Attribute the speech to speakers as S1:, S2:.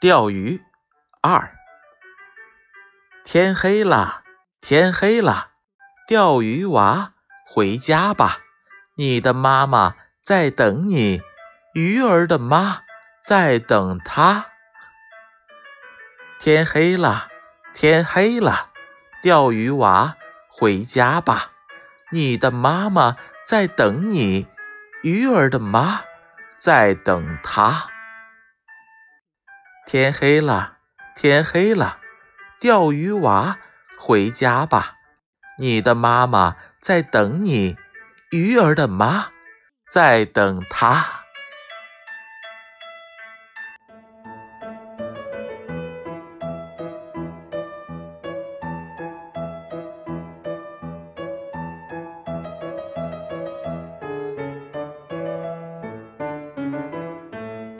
S1: 钓鱼二。天黑了，天黑了，钓鱼娃回家吧，你的妈妈在等你，鱼儿的妈在等他。天黑了，天黑了，钓鱼娃回家吧，你的妈妈在等你，鱼儿的妈在等他。天黑了，天黑了，钓鱼娃回家吧，你的妈妈在等你，鱼儿的妈在等他。